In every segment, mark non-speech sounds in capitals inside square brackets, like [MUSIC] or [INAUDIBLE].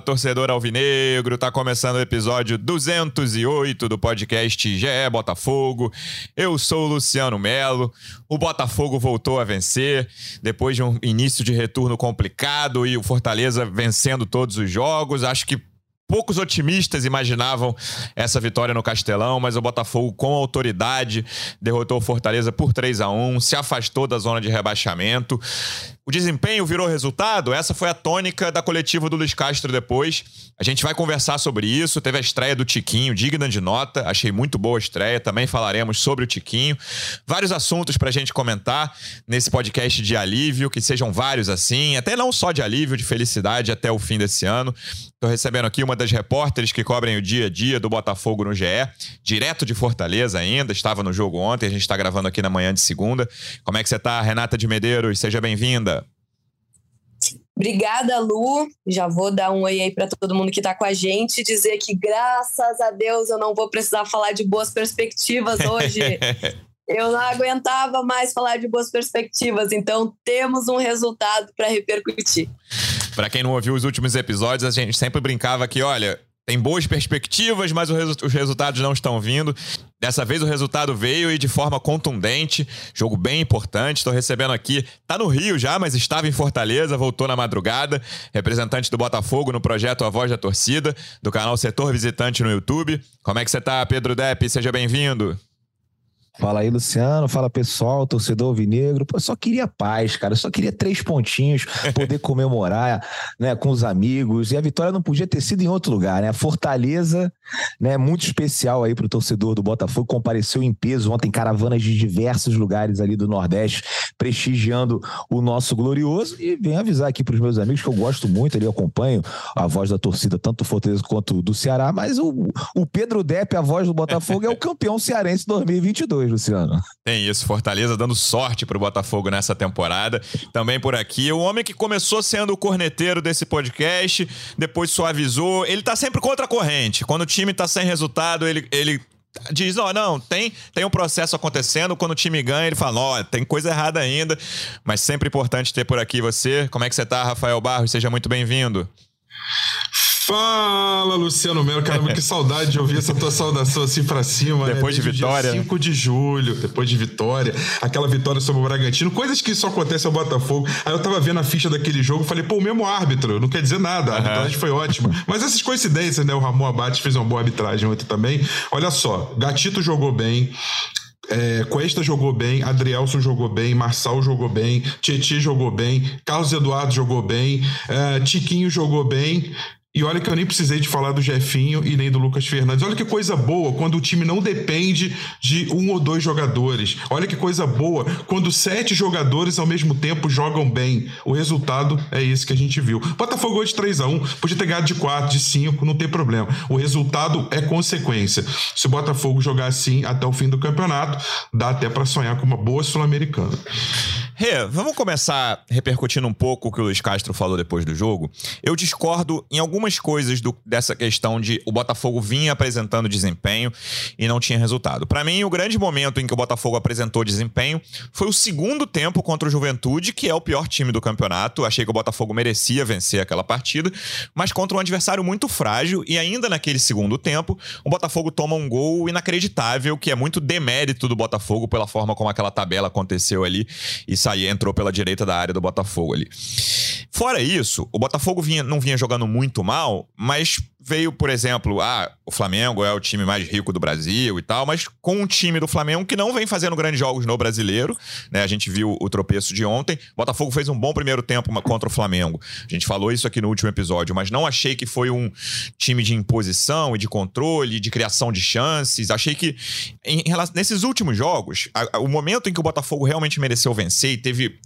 Torcedor alvinegro, tá começando o episódio 208 do podcast GE Botafogo. Eu sou o Luciano Melo. O Botafogo voltou a vencer depois de um início de retorno complicado e o Fortaleza vencendo todos os jogos. Acho que Poucos otimistas imaginavam essa vitória no Castelão, mas o Botafogo, com autoridade, derrotou o Fortaleza por 3 a 1 se afastou da zona de rebaixamento. O desempenho virou resultado? Essa foi a tônica da coletiva do Luiz Castro depois. A gente vai conversar sobre isso. Teve a estreia do Tiquinho, digna de nota. Achei muito boa a estreia. Também falaremos sobre o Tiquinho. Vários assuntos para a gente comentar nesse podcast de alívio, que sejam vários assim, até não só de alívio, de felicidade até o fim desse ano. Estou recebendo aqui uma das repórteres que cobrem o dia a dia do Botafogo no GE, direto de Fortaleza ainda, estava no jogo ontem, a gente está gravando aqui na manhã de segunda. Como é que você está, Renata de Medeiros? Seja bem-vinda. Obrigada, Lu. Já vou dar um oi aí para todo mundo que está com a gente. Dizer que, graças a Deus, eu não vou precisar falar de boas perspectivas hoje. [LAUGHS] eu não aguentava mais falar de boas perspectivas, então temos um resultado para repercutir. Para quem não ouviu os últimos episódios, a gente sempre brincava que, olha, tem boas perspectivas, mas os resultados não estão vindo. Dessa vez o resultado veio e de forma contundente. Jogo bem importante. Estou recebendo aqui. Tá no Rio já, mas estava em Fortaleza, voltou na madrugada. Representante do Botafogo no projeto A Voz da Torcida, do canal Setor Visitante no YouTube. Como é que você tá, Pedro Depp? Seja bem-vindo. Fala aí, Luciano. Fala, pessoal, torcedor vinegro. Pô, só queria paz, cara. Só queria três pontinhos, [LAUGHS] poder comemorar né, com os amigos. E a vitória não podia ter sido em outro lugar, né? Fortaleza, né? Muito especial aí pro torcedor do Botafogo. Compareceu em peso ontem, caravanas de diversos lugares ali do Nordeste, prestigiando o nosso glorioso. E vem avisar aqui pros meus amigos que eu gosto muito, ali eu acompanho a voz da torcida, tanto do Fortaleza quanto do Ceará. Mas o, o Pedro Depp, a voz do Botafogo, é o campeão cearense 2022. Luciano. Tem isso, Fortaleza dando sorte pro Botafogo nessa temporada. Também por aqui, o homem que começou sendo o corneteiro desse podcast, depois suavizou. Ele tá sempre contra a corrente. Quando o time tá sem resultado, ele, ele diz, ó, oh, não, tem, tem um processo acontecendo, quando o time ganha, ele fala, ó, oh, tem coisa errada ainda, mas sempre importante ter por aqui você. Como é que você tá, Rafael Barros? Seja muito bem-vindo. Fala, Luciano Melo. Caramba, que saudade de ouvir essa tua saudação assim pra cima. Né? Depois né? de vitória. 5 de julho, depois de vitória. Aquela vitória sobre o Bragantino. Coisas que só acontecem ao Botafogo. Aí eu tava vendo a ficha daquele jogo falei, pô, o mesmo árbitro. Não quer dizer nada. A arbitragem foi ótima. Mas essas coincidências, né? O Ramon Abate fez uma boa arbitragem ontem também. Olha só, Gatito jogou bem. É, Cuesta jogou bem, Adrielson jogou bem, Marçal jogou bem, Tietchan jogou bem, Carlos Eduardo jogou bem, é, Tiquinho jogou bem, e olha que eu nem precisei de falar do Jefinho e nem do Lucas Fernandes. Olha que coisa boa quando o time não depende de um ou dois jogadores. Olha que coisa boa quando sete jogadores ao mesmo tempo jogam bem. O resultado é esse que a gente viu. Botafogo de 3 a 1 podia ter ganhado de 4, de 5, não tem problema. O resultado é consequência. Se o Botafogo jogar assim até o fim do campeonato, dá até para sonhar com uma boa Sul-Americana. Rê, vamos começar repercutindo um pouco o que o Luiz Castro falou depois do jogo. Eu discordo em algumas coisas do, dessa questão de o Botafogo vinha apresentando desempenho e não tinha resultado. Para mim, o grande momento em que o Botafogo apresentou desempenho foi o segundo tempo contra o Juventude, que é o pior time do campeonato. Achei que o Botafogo merecia vencer aquela partida, mas contra um adversário muito frágil e ainda naquele segundo tempo, o Botafogo toma um gol inacreditável, que é muito demérito do Botafogo pela forma como aquela tabela aconteceu ali e sair, entrou pela direita da área do Botafogo ali. Fora isso, o Botafogo vinha, não vinha jogando muito mal, mas veio, por exemplo, ah, o Flamengo é o time mais rico do Brasil e tal, mas com um time do Flamengo que não vem fazendo grandes jogos no brasileiro, né? A gente viu o tropeço de ontem. O Botafogo fez um bom primeiro tempo contra o Flamengo. A gente falou isso aqui no último episódio, mas não achei que foi um time de imposição e de controle, de criação de chances. Achei que em, nesses últimos jogos, a, a, o momento em que o Botafogo realmente mereceu vencer e teve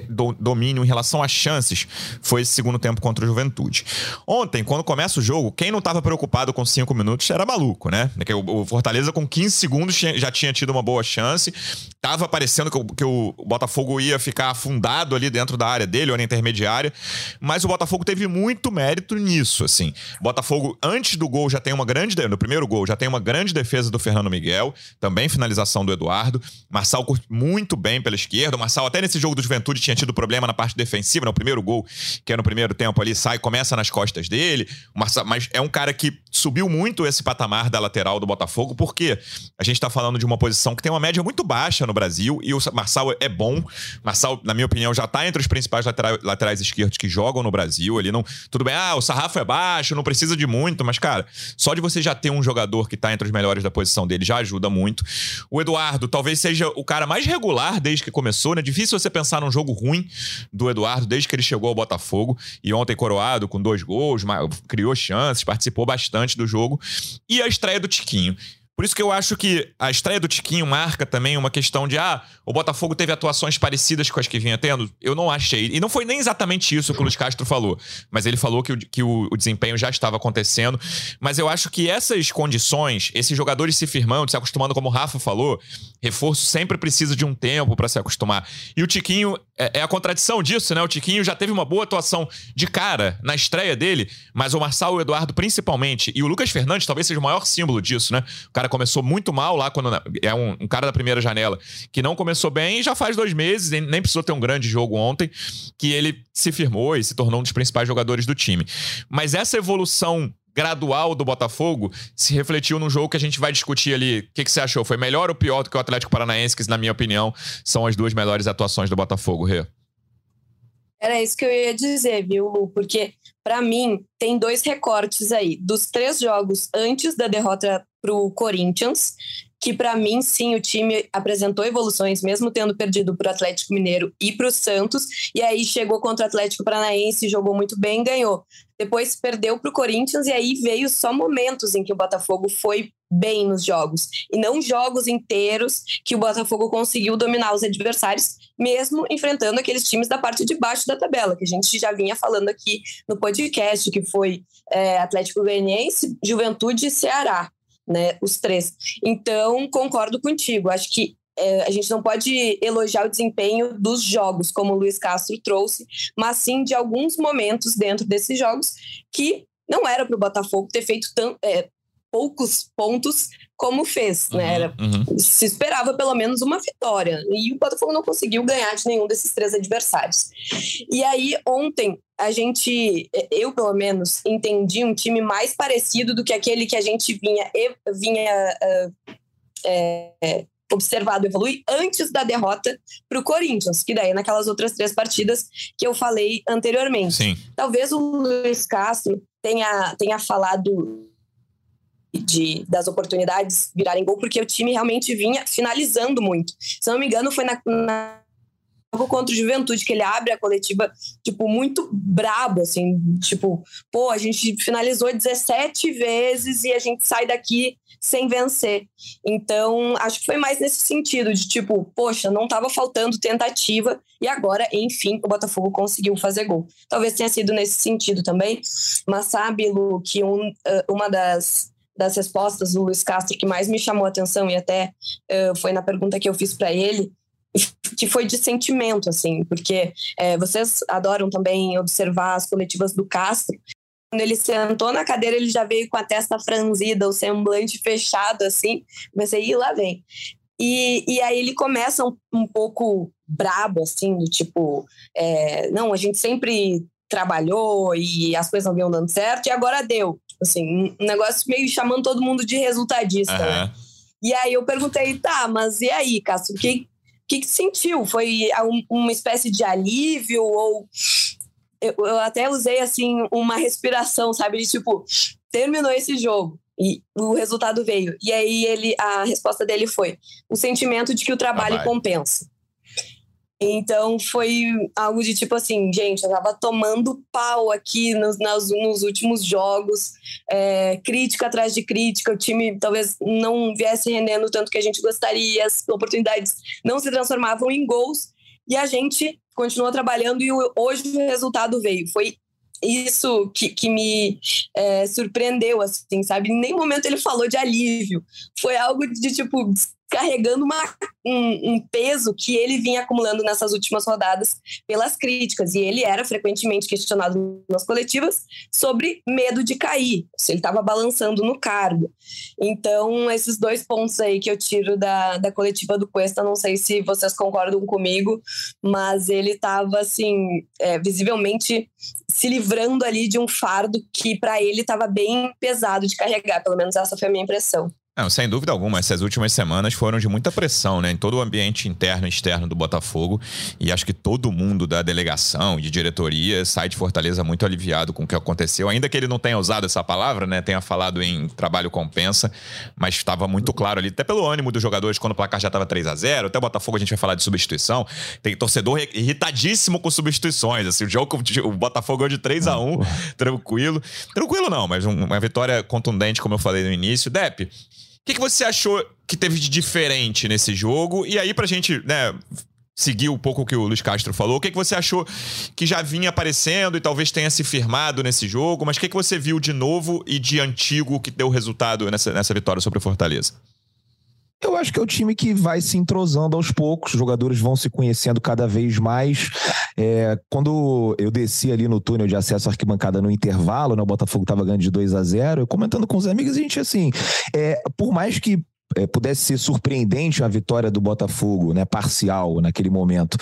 do, domínio em relação às chances foi esse segundo tempo contra o Juventude. Ontem, quando começa o jogo, quem não estava preocupado com cinco minutos era maluco, né? O, o Fortaleza com 15 segundos já tinha tido uma boa chance. Tava parecendo que o, que o Botafogo ia ficar afundado ali dentro da área dele, ou na intermediária. Mas o Botafogo teve muito mérito nisso, assim. Botafogo, antes do gol, já tem uma grande... No primeiro gol, já tem uma grande defesa do Fernando Miguel. Também finalização do Eduardo. Marçal muito bem pela esquerda. O Marçal, até nesse jogo do Juventude, tinha tido problema na parte defensiva, no né? primeiro gol, que é no primeiro tempo ali, sai, começa nas costas dele. Mas é um cara que subiu muito esse patamar da lateral do Botafogo, porque a gente tá falando de uma posição que tem uma média muito baixa no Brasil e o Marçal é bom. Marçal, na minha opinião, já tá entre os principais laterais, laterais esquerdos que jogam no Brasil. Ele não. Tudo bem, ah, o sarrafo é baixo, não precisa de muito, mas, cara, só de você já ter um jogador que tá entre os melhores da posição dele já ajuda muito. O Eduardo talvez seja o cara mais regular desde que começou, né? Difícil você pensar num jogo ruim do Eduardo desde que ele chegou ao Botafogo. E ontem coroado com dois gols, criou chances, participou bastante do jogo. E a estreia do Tiquinho. Por isso que eu acho que a estreia do Tiquinho marca também uma questão de, ah, o Botafogo teve atuações parecidas com as que vinha tendo. Eu não achei. E não foi nem exatamente isso que o Luiz Castro falou. Mas ele falou que o, que o, o desempenho já estava acontecendo. Mas eu acho que essas condições, esses jogadores se firmando, se acostumando, como o Rafa falou, reforço sempre precisa de um tempo para se acostumar. E o Tiquinho é, é, a contradição disso, né? O Tiquinho já teve uma boa atuação de cara na estreia dele, mas o Marçal o Eduardo principalmente. E o Lucas Fernandes talvez seja o maior símbolo disso, né? O cara cara começou muito mal lá, quando é um, um, cara da primeira janela que não começou bem e já faz dois meses, nem precisou ter um grande jogo ontem, que ele se firmou e se tornou um dos principais jogadores do time. Mas essa evolução gradual do Botafogo se refletiu num jogo que a gente vai discutir ali. O que, que você achou? Foi melhor ou pior do que o Atlético Paranaense, que, na minha opinião, são as duas melhores atuações do Botafogo, Rê? Era isso que eu ia dizer, viu, Lu? Porque, para mim, tem dois recortes aí. Dos três jogos antes da derrota para o Corinthians, que para mim, sim, o time apresentou evoluções, mesmo tendo perdido para o Atlético Mineiro e para o Santos, e aí chegou contra o Atlético Paranaense, jogou muito bem, ganhou. Depois perdeu para o Corinthians, e aí veio só momentos em que o Botafogo foi bem nos jogos, e não jogos inteiros que o Botafogo conseguiu dominar os adversários, mesmo enfrentando aqueles times da parte de baixo da tabela, que a gente já vinha falando aqui no podcast, que foi é, Atlético Goianiense, Juventude e Ceará né? Os três. Então, concordo contigo. Acho que é, a gente não pode elogiar o desempenho dos jogos, como o Luiz Castro trouxe, mas sim de alguns momentos dentro desses jogos que não era para o Botafogo ter feito tão, é, poucos pontos como fez, né? uhum, né? Era, uhum. Se esperava pelo menos uma vitória e o Botafogo não conseguiu ganhar de nenhum desses três adversários. E aí ontem a gente, eu pelo menos, entendi um time mais parecido do que aquele que a gente vinha vinha uh, é, observado evoluir antes da derrota para o Corinthians, que daí naquelas outras três partidas que eu falei anteriormente. Sim. Talvez o Luiz Castro tenha, tenha falado de, das oportunidades virarem gol, porque o time realmente vinha finalizando muito. Se não me engano, foi na, na contra o Juventude, que ele abre a coletiva, tipo, muito brabo, assim, tipo, pô, a gente finalizou 17 vezes e a gente sai daqui sem vencer. Então, acho que foi mais nesse sentido, de tipo, poxa, não estava faltando tentativa e agora, enfim, o Botafogo conseguiu fazer gol. Talvez tenha sido nesse sentido também, mas sabe, Lu, que um, uma das das respostas do Luiz Castro que mais me chamou a atenção e até uh, foi na pergunta que eu fiz para ele [LAUGHS] que foi de sentimento assim porque é, vocês adoram também observar as coletivas do Castro quando ele sentou na cadeira ele já veio com a testa franzida o semblante fechado assim pensei e lá vem e, e aí ele começa um, um pouco brabo assim do tipo é, não a gente sempre trabalhou e as coisas não vinham dando certo e agora deu assim, um negócio meio chamando todo mundo de resultadista, uhum. né? E aí eu perguntei, tá, mas e aí, Castro, o que, que, que sentiu? Foi uma espécie de alívio ou... Eu, eu até usei, assim, uma respiração, sabe? De tipo, terminou esse jogo e o resultado veio. E aí ele, a resposta dele foi o sentimento de que o trabalho compensa. Então foi algo de tipo assim, gente, eu tava tomando pau aqui nos, nas, nos últimos jogos, é, crítica atrás de crítica, o time talvez não viesse rendendo tanto que a gente gostaria, as oportunidades não se transformavam em gols, e a gente continuou trabalhando e hoje o resultado veio. Foi isso que, que me é, surpreendeu, assim, sabe? Em nenhum momento ele falou de alívio. Foi algo de tipo, carregando uma, um, um, peso que ele vinha acumulando nessas últimas rodadas pelas críticas. E ele era frequentemente questionado nas coletivas sobre medo de cair, se ele estava balançando no cargo. Então, esses dois pontos aí que eu tiro da, da coletiva do Cuesta, não sei se vocês concordam comigo, mas ele estava, assim, é, visivelmente se livrando ali de um fardo que para ele estava bem pesado de carregar, pelo menos essa foi a minha impressão. Não, sem dúvida alguma, essas últimas semanas foram de muita pressão, né? Em todo o ambiente interno e externo do Botafogo. E acho que todo mundo da delegação e de diretoria sai de Fortaleza muito aliviado com o que aconteceu. Ainda que ele não tenha usado essa palavra, né? Tenha falado em trabalho compensa, mas estava muito claro ali, até pelo ânimo dos jogadores quando o placar já estava 3 a 0 Até o Botafogo a gente vai falar de substituição. Tem torcedor irritadíssimo com substituições. Assim, o jogo, o Botafogo ganhou de 3 a 1 tranquilo. Tranquilo não, mas uma vitória contundente, como eu falei no início. Depe, que, que você achou que teve de diferente nesse jogo? E aí, pra gente, né, seguir um pouco o que o Luiz Castro falou, o que, que você achou que já vinha aparecendo e talvez tenha se firmado nesse jogo? Mas o que, que você viu de novo e de antigo que deu resultado nessa, nessa vitória sobre o Fortaleza? Eu acho que é o time que vai se entrosando aos poucos, os jogadores vão se conhecendo cada vez mais. É, quando eu desci ali no túnel de acesso à arquibancada no intervalo, né, o Botafogo estava ganhando de 2 a 0 eu comentando com os amigos, a gente assim, é, por mais que é, pudesse ser surpreendente a vitória do Botafogo, né, parcial naquele momento,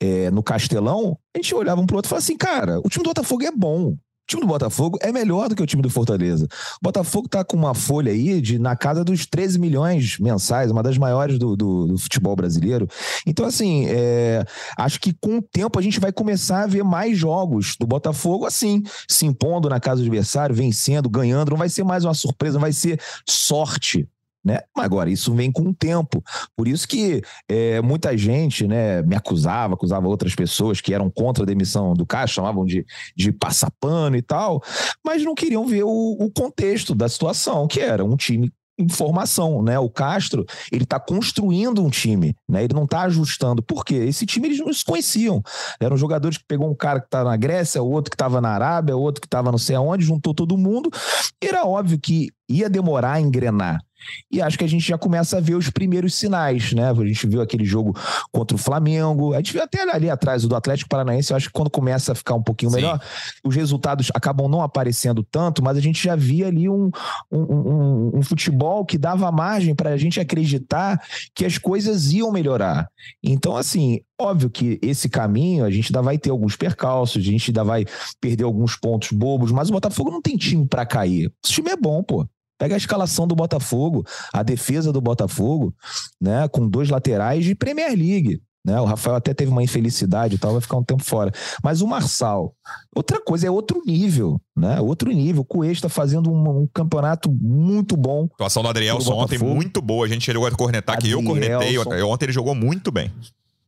é, no Castelão, a gente olhava um pro outro e falava assim, cara, o time do Botafogo é bom. O time do Botafogo é melhor do que o time do Fortaleza. O Botafogo está com uma folha aí de na casa dos 13 milhões mensais, uma das maiores do, do, do futebol brasileiro. Então, assim, é, acho que com o tempo a gente vai começar a ver mais jogos do Botafogo assim, se impondo na casa do adversário, vencendo, ganhando. Não vai ser mais uma surpresa, não vai ser sorte né? Agora, isso vem com o tempo. Por isso que é, muita gente né, me acusava, acusava outras pessoas que eram contra a demissão do Caixa, chamavam de, de passar pano e tal, mas não queriam ver o, o contexto da situação, que era um time em formação, né? O Castro, ele está construindo um time, né? Ele não está ajustando. Por quê? Esse time eles não se conheciam. Eram jogadores que pegou um cara que estava na Grécia, outro que estava na Arábia, outro que estava não sei aonde, juntou todo mundo. Era óbvio que ia demorar a engrenar. E acho que a gente já começa a ver os primeiros sinais, né? A gente viu aquele jogo contra o Flamengo, a gente viu até ali atrás o do Atlético Paranaense. Eu acho que quando começa a ficar um pouquinho Sim. melhor, os resultados acabam não aparecendo tanto, mas a gente já via ali um, um, um, um futebol que dava margem para a gente acreditar que as coisas iam melhorar. Então, assim, Óbvio que esse caminho a gente ainda vai ter alguns percalços, a gente ainda vai perder alguns pontos bobos, mas o Botafogo não tem time para cair. Esse time é bom, pô. Pega a escalação do Botafogo, a defesa do Botafogo, né, com dois laterais de Premier League. Né? O Rafael até teve uma infelicidade e tal, vai ficar um tempo fora. Mas o Marçal, outra coisa, é outro nível, né? Outro nível. O Cuesta fazendo um, um, campeonato muito bom. A atuação do Adrielson ontem muito boa. A gente chegou a cornetar que eu cornetei. Ontem ele jogou muito bem.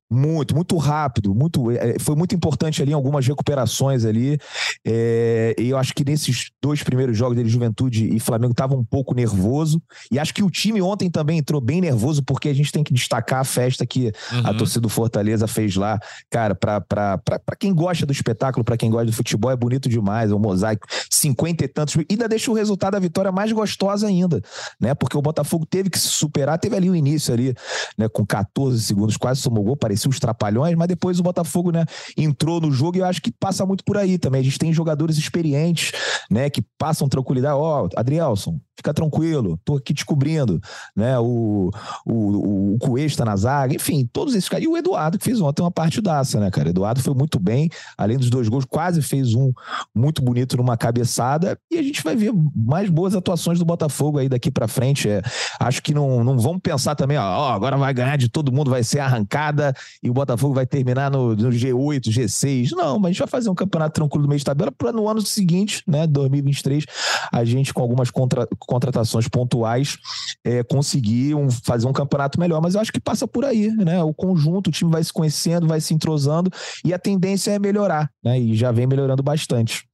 Muito, muito rápido, muito, é, foi muito importante ali em algumas recuperações ali. É, e eu acho que nesses dois primeiros jogos dele, Juventude e Flamengo, estava um pouco nervoso. E acho que o time ontem também entrou bem nervoso, porque a gente tem que destacar a festa que uhum. a torcida do Fortaleza fez lá. Cara, para quem gosta do espetáculo, para quem gosta do futebol, é bonito demais. É um mosaico, cinquenta e tantos. E ainda deixa o resultado da vitória mais gostosa ainda, né? Porque o Botafogo teve que se superar, teve ali o início ali, né? Com 14 segundos, quase somou gol, parecia parecia os trapalhões, mas depois o Botafogo, né, entrou no jogo e eu acho que passa muito por aí também. A gente tem jogadores experientes, né, que passam tranquilidade. Ó, oh, Adrielson, fica tranquilo, tô aqui descobrindo, né, o, o, o Cuesta na zaga, enfim, todos esses caras. E o Eduardo, que fez ontem uma partidaça, né, cara? Eduardo foi muito bem, além dos dois gols, quase fez um muito bonito numa cabeçada, e a gente vai ver mais boas atuações do Botafogo aí daqui para frente. É, acho que não, não vamos pensar também, ó, agora vai ganhar de todo mundo, vai ser arrancada e o Botafogo vai terminar no, no G8, G6. Não, mas a gente vai fazer um campeonato tranquilo no meio de tabela para no ano seguinte, né, 2023, a gente com algumas contra, contratações pontuais é, conseguir um, fazer um campeonato melhor. Mas eu acho que passa por aí, né? O conjunto, o time vai se conhecendo, vai se entrosando e a tendência é melhorar, né? E já vem melhorando bastante.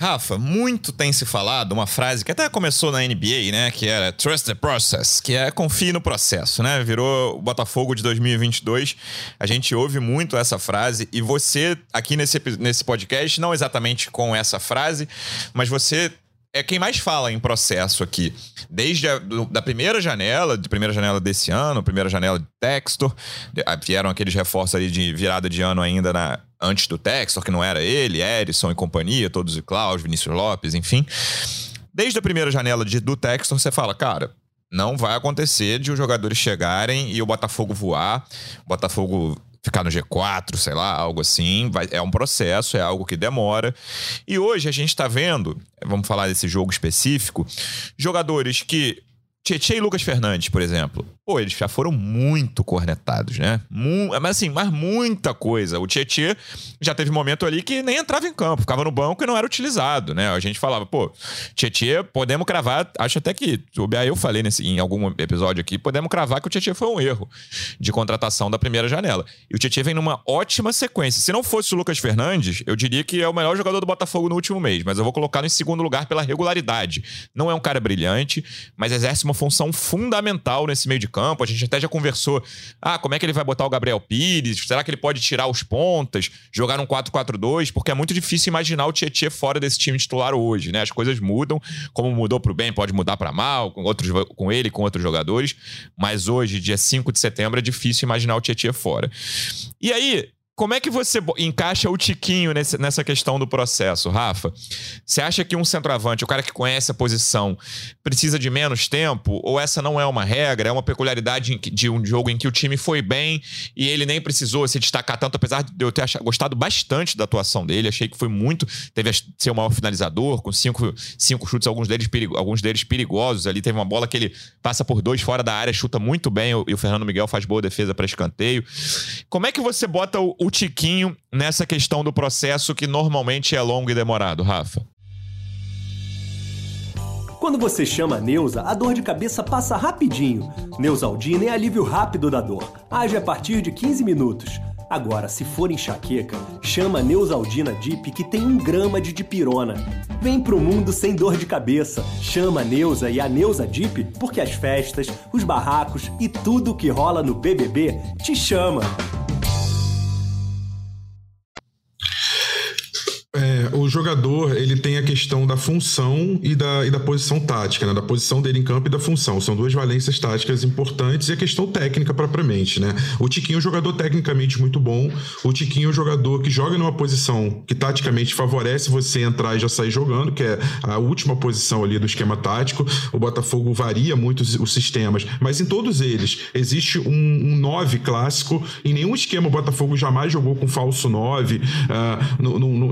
Rafa, muito tem se falado uma frase que até começou na NBA, né? Que era Trust the Process, que é confie no processo, né? Virou o Botafogo de 2022. A gente ouve muito essa frase e você, aqui nesse, nesse podcast, não exatamente com essa frase, mas você é quem mais fala em processo aqui. Desde a do, da primeira janela, de primeira janela desse ano, primeira janela de Textor, vieram aqueles reforços ali de virada de ano ainda na, antes do Textor, que não era ele, Erison e companhia, todos os Klaus, Vinícius Lopes, enfim. Desde a primeira janela de, do Textor, você fala, cara, não vai acontecer de os jogadores chegarem e o Botafogo voar, o Botafogo ficar no G4, sei lá, algo assim. Vai, é um processo, é algo que demora. E hoje a gente está vendo, vamos falar desse jogo específico, jogadores que. Tietchan e Lucas Fernandes, por exemplo. Pô, eles já foram muito cornetados, né? Mu mas assim, mas muita coisa. O Tietê já teve momento ali que nem entrava em campo, ficava no banco e não era utilizado, né? A gente falava, pô, Tietê, podemos cravar, acho até que, eu falei nesse, em algum episódio aqui, podemos cravar que o Tietê foi um erro de contratação da primeira janela. E o Tietê vem numa ótima sequência. Se não fosse o Lucas Fernandes, eu diria que é o melhor jogador do Botafogo no último mês, mas eu vou colocá-lo em segundo lugar pela regularidade. Não é um cara brilhante, mas exerce uma função fundamental nesse meio de campo. A gente até já conversou. Ah, como é que ele vai botar o Gabriel Pires? Será que ele pode tirar os pontas, jogar um 4-4-2? Porque é muito difícil imaginar o Tietchan fora desse time titular hoje, né? As coisas mudam, como mudou pro bem, pode mudar para mal, com, outros, com ele, com outros jogadores. Mas hoje, dia 5 de setembro, é difícil imaginar o Tietchan fora. E aí, como é que você encaixa o Tiquinho nesse, nessa questão do processo, Rafa? Você acha que um centroavante, o cara que conhece a posição, precisa de menos tempo? Ou essa não é uma regra? É uma peculiaridade de um jogo em que o time foi bem e ele nem precisou se destacar tanto, apesar de eu ter achado, gostado bastante da atuação dele. Achei que foi muito. Teve a, ser o maior finalizador, com cinco, cinco chutes, alguns deles, perigo, alguns deles perigosos. Ali teve uma bola que ele passa por dois fora da área, chuta muito bem, e o Fernando Miguel faz boa defesa para escanteio. Como é que você bota o o Tiquinho nessa questão do processo que normalmente é longo e demorado, Rafa? Quando você chama a Neuza, a dor de cabeça passa rapidinho. Neusaldina é alívio rápido da dor. Age a partir de 15 minutos. Agora, se for enxaqueca, chama Neusaldina Dip que tem um grama de dipirona. Vem pro mundo sem dor de cabeça. Chama a Neuza e a Neuza Dip porque as festas, os barracos e tudo que rola no BBB te chama. Jogador ele tem a questão da função e da, e da posição tática, né? da posição dele em campo e da função. São duas valências táticas importantes e a questão técnica propriamente. Né? O Tiquinho é um jogador tecnicamente muito bom. O Tiquinho é um jogador que joga numa posição que taticamente favorece você entrar e já sair jogando, que é a última posição ali do esquema tático. O Botafogo varia muito os, sistemas, mas em todos eles existe um 9 um clássico. Em nenhum esquema o Botafogo jamais jogou com falso 9. Uh, ah,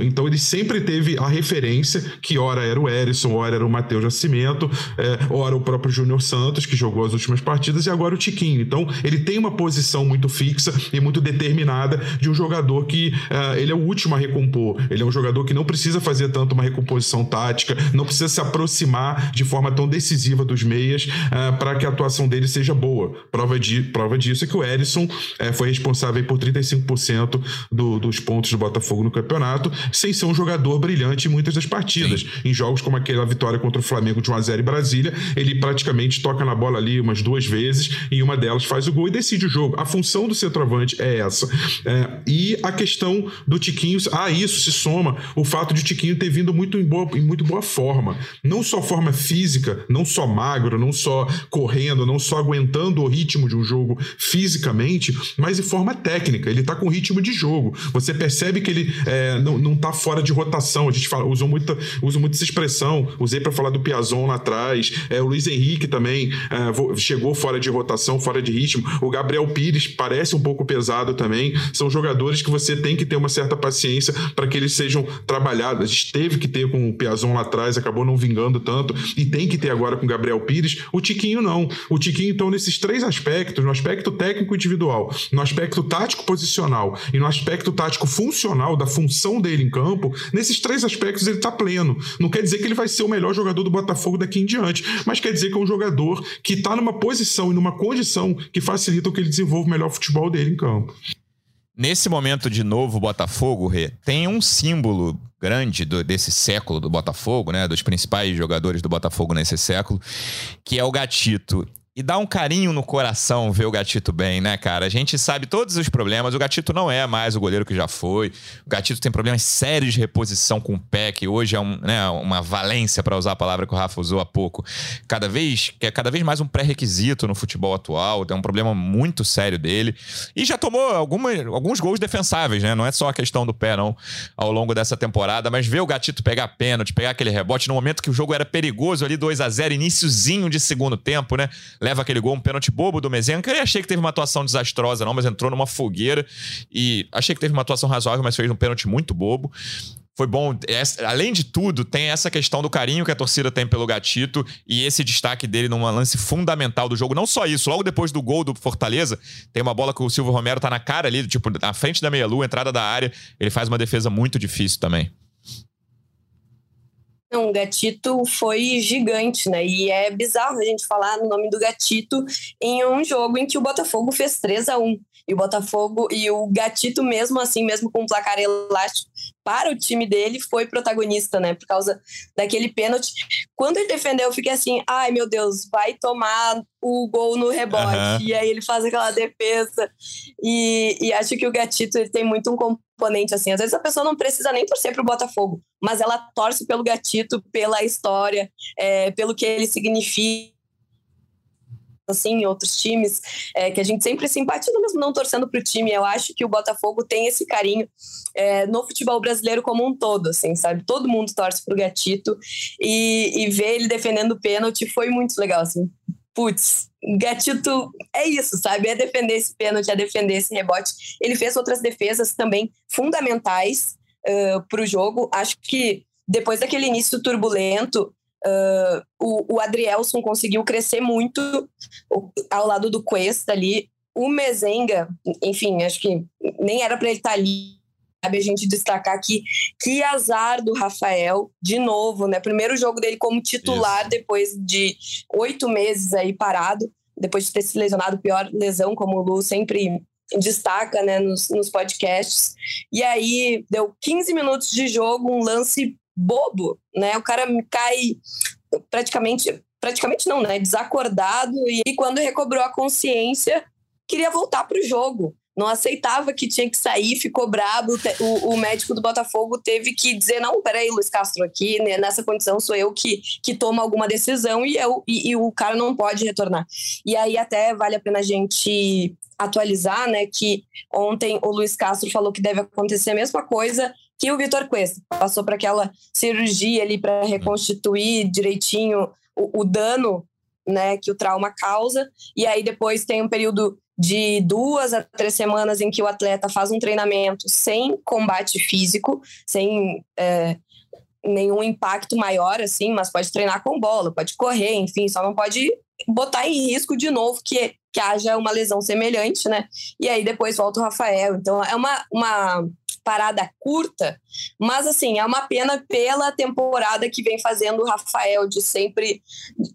então ele sempre teve a referência, que ora era o Erisson, ora era o Matheus Nascimento, é, ora o próprio Júnior Santos, que jogou as últimas partidas, e agora o Tiquinho. Então, ele tem uma posição muito fixa e muito determinada de um jogador que é, ele é o último a recompor. Ele é um jogador que não precisa fazer tanto uma recomposição tática, não precisa se aproximar de forma tão decisiva dos meias é, para que a atuação dele seja boa. Prova, de, prova disso é que o Erisson é, foi responsável por 35% do, dos pontos do Botafogo no campeonato, sem ser um jogador jogador brilhante em muitas das partidas. Sim. Em jogos como aquela vitória contra o Flamengo de 1x0 em Brasília, ele praticamente toca na bola ali umas duas vezes e uma delas faz o gol e decide o jogo. A função do centroavante é essa. É, e a questão do Tiquinho, a ah, isso se soma o fato de o Tiquinho ter vindo muito em, boa, em muito boa forma. Não só forma física, não só magro, não só correndo, não só aguentando o ritmo de um jogo fisicamente, mas em forma técnica. Ele tá com ritmo de jogo. Você percebe que ele é, não, não tá fora de rotação rotação. A gente fala, usou muito, uso muito essa expressão. Usei para falar do Piazon lá atrás. É, o Luiz Henrique também é, chegou fora de rotação, fora de ritmo. O Gabriel Pires parece um pouco pesado também. São jogadores que você tem que ter uma certa paciência para que eles sejam trabalhados. A gente teve que ter com o Piazon lá atrás, acabou não vingando tanto, e tem que ter agora com o Gabriel Pires. O Tiquinho não. O Tiquinho, então, nesses três aspectos, no aspecto técnico individual, no aspecto tático posicional e no aspecto tático funcional da função dele em campo, nesses nesses três aspectos ele está pleno. Não quer dizer que ele vai ser o melhor jogador do Botafogo daqui em diante, mas quer dizer que é um jogador que está numa posição e numa condição que facilita que ele desenvolva o melhor futebol dele em campo. Nesse momento de novo Botafogo, Rê, tem um símbolo grande do, desse século do Botafogo, né, dos principais jogadores do Botafogo nesse século, que é o Gatito. E dá um carinho no coração ver o Gatito bem, né, cara? A gente sabe todos os problemas. O Gatito não é mais o goleiro que já foi. O Gatito tem problemas sérios de reposição com o pé, que hoje é um, né, uma valência, para usar a palavra que o Rafa usou há pouco. Cada vez, que é cada vez mais um pré-requisito no futebol atual. Tem um problema muito sério dele. E já tomou alguma, alguns gols defensáveis, né? Não é só a questão do pé, não, ao longo dessa temporada. Mas ver o Gatito pegar pênalti, pegar aquele rebote no momento que o jogo era perigoso ali, 2 a 0 iníciozinho de segundo tempo, né? Leva aquele gol, um pênalti bobo do Mezenga. Eu achei que teve uma atuação desastrosa, não, mas entrou numa fogueira. E achei que teve uma atuação razoável, mas fez um pênalti muito bobo. Foi bom. além de tudo, tem essa questão do carinho que a torcida tem pelo Gatito e esse destaque dele num lance fundamental do jogo. Não só isso, logo depois do gol do Fortaleza, tem uma bola que o Silvio Romero tá na cara ali, tipo, na frente da meia-lua, entrada da área. Ele faz uma defesa muito difícil também. Não, o Gatito foi gigante, né? E é bizarro a gente falar no nome do Gatito em um jogo em que o Botafogo fez 3 a 1 E o Botafogo e o Gatito, mesmo assim, mesmo com um placar elástico para o time dele, foi protagonista, né? Por causa daquele pênalti. Quando ele defendeu, eu fiquei assim: ai meu Deus, vai tomar o gol no rebote. Uhum. E aí ele faz aquela defesa. E, e acho que o Gatito ele tem muito um componente assim. Às vezes a pessoa não precisa nem torcer para o Botafogo, mas ela torce pelo gatito, pela história, é, pelo que ele significa assim, em outros times, é, que a gente sempre simpatiza, mesmo não torcendo para o time. Eu acho que o Botafogo tem esse carinho é, no futebol brasileiro como um todo, assim, sabe? Todo mundo torce para o Gatito e, e ver ele defendendo o pênalti foi muito legal, assim. Putz, Gatito é isso, sabe? É defender esse pênalti, é defender esse rebote. Ele fez outras defesas também fundamentais uh, para o jogo. Acho que depois daquele início turbulento, uh, o, o Adrielson conseguiu crescer muito ao lado do Cuesta ali. O Mezenga, enfim, acho que nem era para ele estar tá ali cabe a gente destacar aqui que azar do Rafael, de novo, né? Primeiro jogo dele como titular Isso. depois de oito meses aí parado, depois de ter se lesionado, pior lesão, como o Lu sempre destaca, né, nos, nos podcasts. E aí deu 15 minutos de jogo, um lance bobo, né? O cara cai praticamente, praticamente não, né? Desacordado e quando recobrou a consciência, queria voltar para o jogo não aceitava que tinha que sair, ficou brabo. O, o, médico do Botafogo teve que dizer: não, peraí, Luiz Castro, aqui né, nessa condição sou eu que, que tomo alguma decisão e, eu, e, e, o cara não pode retornar. E aí até vale a pena a gente atualizar, né? Que ontem o Luiz Castro falou que deve acontecer a mesma coisa que o Vitor Cuesta. Passou para aquela cirurgia ali para reconstituir direitinho o, o dano né, que o trauma causa, e aí depois tem um período de duas a três semanas em que o atleta faz um treinamento sem combate físico, sem é, nenhum impacto maior, assim, mas pode treinar com bola, pode correr, enfim, só não pode botar em risco de novo que, que haja uma lesão semelhante, né? E aí depois volta o Rafael. Então é uma, uma parada curta, mas assim, é uma pena pela temporada que vem fazendo o Rafael de sempre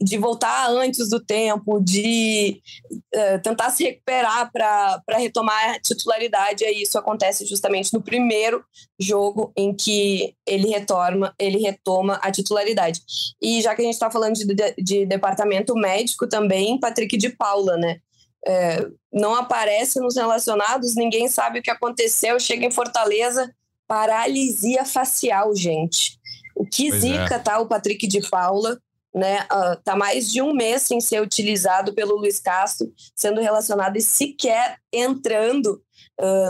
de voltar antes do tempo, de uh, tentar se recuperar para retomar a titularidade. E isso acontece justamente no primeiro jogo em que ele retorna, ele retoma a titularidade. E já que a gente está falando de, de, de departamento médico também, Patrick de Paula, né? É, não aparece nos relacionados, ninguém sabe o que aconteceu, chega em Fortaleza, paralisia facial, gente. O que pois zica, é. tá? O Patrick de Paula, né? Uh, tá mais de um mês sem ser utilizado pelo Luiz Castro, sendo relacionado e sequer entrando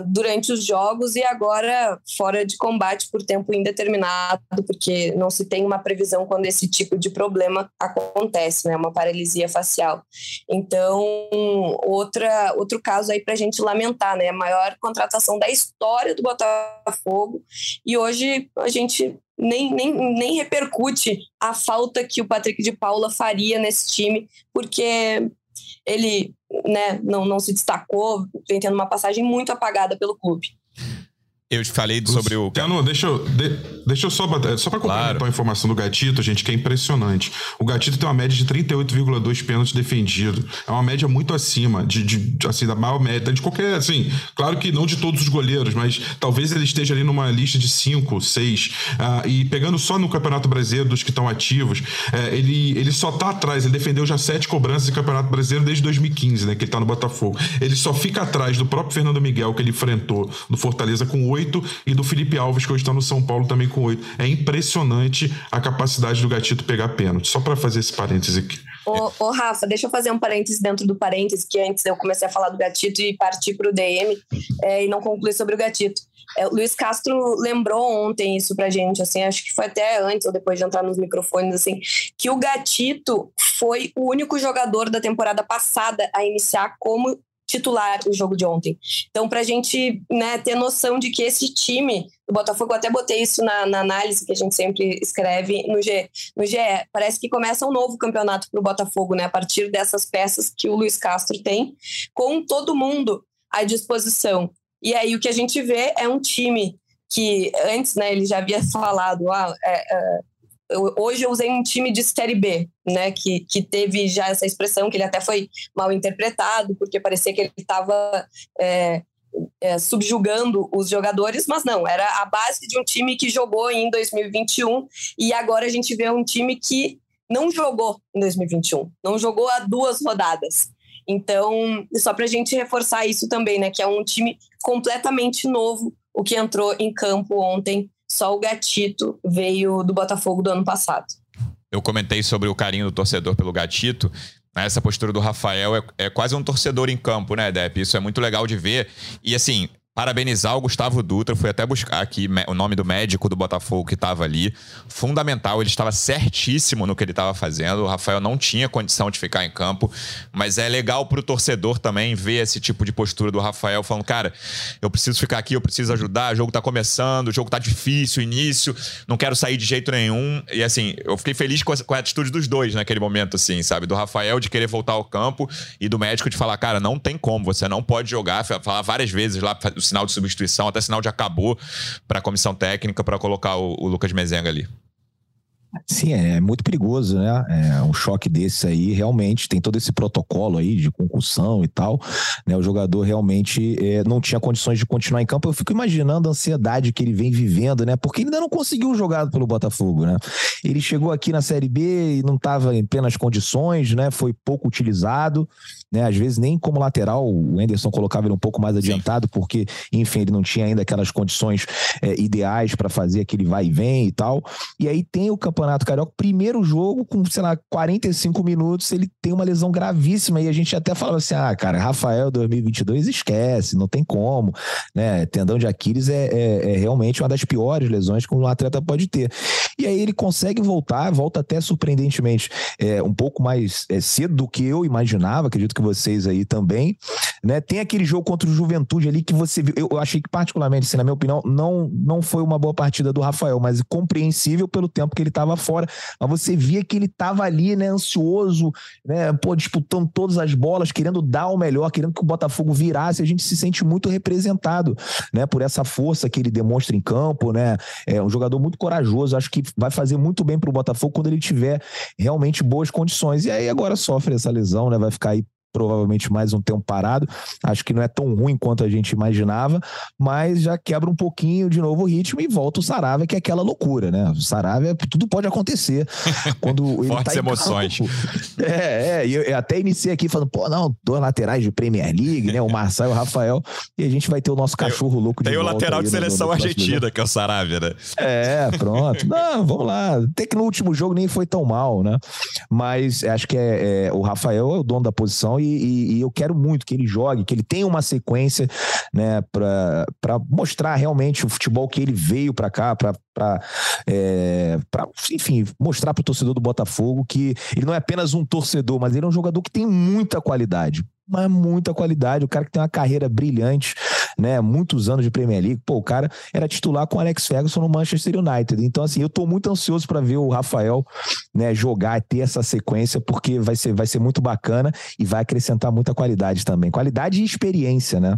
durante os jogos e agora fora de combate por tempo indeterminado, porque não se tem uma previsão quando esse tipo de problema acontece, né? Uma paralisia facial. Então, outra, outro caso aí para a gente lamentar, né? A maior contratação da história do Botafogo e hoje a gente nem, nem, nem repercute a falta que o Patrick de Paula faria nesse time, porque ele né, não, não se destacou, vem tendo uma passagem muito apagada pelo clube. Eu falei sobre o. Luciano, deixa eu, de, deixa eu só só para complementar claro. a informação do Gatito, gente, que é impressionante. O Gatito tem uma média de 38,2 pênaltis defendidos. É uma média muito acima de, de, assim, da maior média de qualquer, assim, claro que não de todos os goleiros, mas talvez ele esteja ali numa lista de 5, 6. Uh, e pegando só no Campeonato Brasileiro dos que estão ativos, uh, ele, ele só tá atrás, ele defendeu já sete cobranças de Campeonato Brasileiro desde 2015, né? Que ele tá no Botafogo. Ele só fica atrás do próprio Fernando Miguel, que ele enfrentou no Fortaleza com 8 8 e do Felipe Alves, que hoje está no São Paulo também com 8. É impressionante a capacidade do Gatito pegar pênalti. Só para fazer esse parêntese aqui. Ô, ô, Rafa, deixa eu fazer um parêntese dentro do parêntese, que antes eu comecei a falar do Gatito e partir para o DM é, e não concluir sobre o Gatito. É, o Luiz Castro lembrou ontem isso pra gente, assim, acho que foi até antes ou depois de entrar nos microfones, assim, que o Gatito foi o único jogador da temporada passada a iniciar como titular o jogo de ontem. Então, para a gente né, ter noção de que esse time do Botafogo, até botei isso na, na, análise que a gente sempre escreve no, G, no GE, parece que começa um novo campeonato para o Botafogo, né, a partir dessas peças que o Luiz Castro tem, com todo mundo à disposição. E aí o que a gente vê é um time que antes, né, ele já havia falado, ah, é, é, eu, hoje eu usei um time de Série B, né, que, que teve já essa expressão, que ele até foi mal interpretado, porque parecia que ele estava é, é, subjugando os jogadores, mas não, era a base de um time que jogou em 2021 e agora a gente vê um time que não jogou em 2021, não jogou há duas rodadas. Então, só para a gente reforçar isso também, né, que é um time completamente novo, o que entrou em campo ontem só o Gatito veio do Botafogo do ano passado. Eu comentei sobre o carinho do torcedor pelo Gatito. Né? Essa postura do Rafael é, é quase um torcedor em campo, né, Depp? Isso é muito legal de ver. E assim, parabenizar o Gustavo Dutra. Fui até buscar aqui o nome do médico do Botafogo que estava ali. Fundamental, ele estava certíssimo no que ele estava fazendo. O Rafael não tinha condição de ficar em campo, mas é legal para o torcedor também ver esse tipo de postura do Rafael, falando: cara, eu preciso ficar aqui, eu preciso ajudar. O jogo está começando, o jogo está difícil, início, não quero sair de jeito nenhum. E assim, eu fiquei feliz com a, com a atitude dos dois naquele momento, assim, sabe? Do Rafael de querer voltar ao campo e do médico de falar: cara, não tem como, você não pode jogar. Falar várias vezes lá sinal de substituição, até sinal de acabou para a comissão técnica para colocar o, o Lucas Mezenga ali. Sim, é muito perigoso, né? É um choque desse aí, realmente, tem todo esse protocolo aí de concussão e tal, né? O jogador realmente é, não tinha condições de continuar em campo. Eu fico imaginando a ansiedade que ele vem vivendo, né? Porque ele ainda não conseguiu jogar pelo Botafogo, né? Ele chegou aqui na Série B e não estava em plenas condições, né? Foi pouco utilizado, né? Às vezes nem como lateral, o Enderson colocava ele um pouco mais adiantado, Sim. porque, enfim, ele não tinha ainda aquelas condições é, ideais para fazer aquele vai e vem e tal. E aí tem o Campeonato Carioca, primeiro jogo, com, sei lá, 45 minutos, ele tem uma lesão gravíssima. E a gente até falava assim: ah, cara, Rafael 2022 esquece, não tem como, né? Tendão de Aquiles é, é, é realmente uma das piores lesões que um atleta pode ter. E aí ele consegue voltar, volta até surpreendentemente é, um pouco mais é, cedo do que eu imaginava, acredito que vocês aí também, né? Tem aquele jogo contra o Juventude ali que você viu, eu, achei que particularmente, assim, na minha opinião, não, não foi uma boa partida do Rafael, mas compreensível pelo tempo que ele estava fora, mas você via que ele estava ali, né, ansioso, né, pô, disputando todas as bolas, querendo dar o melhor, querendo que o Botafogo virasse, a gente se sente muito representado, né, por essa força que ele demonstra em campo, né? É um jogador muito corajoso, acho que vai fazer muito bem para o Botafogo quando ele tiver realmente boas condições. E aí agora sofre essa lesão, né? Vai ficar aí provavelmente mais um tempo parado. Acho que não é tão ruim quanto a gente imaginava, mas já quebra um pouquinho de novo o ritmo e volta o Saravia, que é aquela loucura, né? O Saravia, tudo pode acontecer. [LAUGHS] Quando ele Fortes tá emoções. É, é, eu até iniciei aqui falando, pô, não, dois laterais de Premier League, né? O Marçal e o Rafael, e a gente vai ter o nosso cachorro louco de Tem o lateral de seleção no, no argentina, que é o Saravia, né? É, pronto. [LAUGHS] Não, vamos lá. Até que no último jogo nem foi tão mal, né? Mas acho que é, é o Rafael é o dono da posição e e, e, eu quero muito que ele jogue, que ele tenha uma sequência, né, para mostrar realmente o futebol que ele veio para cá, para é, enfim, mostrar para o torcedor do Botafogo que ele não é apenas um torcedor, mas ele é um jogador que tem muita qualidade, mas muita qualidade, o cara que tem uma carreira brilhante, né? Muitos anos de Premier League. Pô, o cara era titular com Alex Ferguson no Manchester United. Então, assim, eu tô muito ansioso para ver o Rafael, né, jogar, ter essa sequência, porque vai ser, vai ser muito bacana e vai acrescentar muita qualidade também. Qualidade e experiência, né?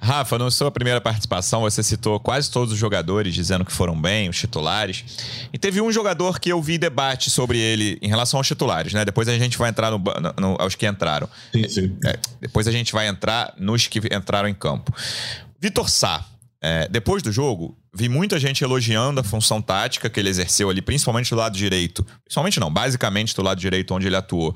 Rafa, na sua primeira participação, você citou quase todos os jogadores dizendo que foram bem, os titulares. E teve um jogador que eu vi debate sobre ele em relação aos titulares, né? Depois a gente vai entrar no, no, aos que entraram. Sim, sim. É, depois a gente vai entrar nos que entraram em campo. Vitor Sá, é, depois do jogo, vi muita gente elogiando a função tática que ele exerceu ali, principalmente do lado direito. Principalmente não, basicamente do lado direito onde ele atuou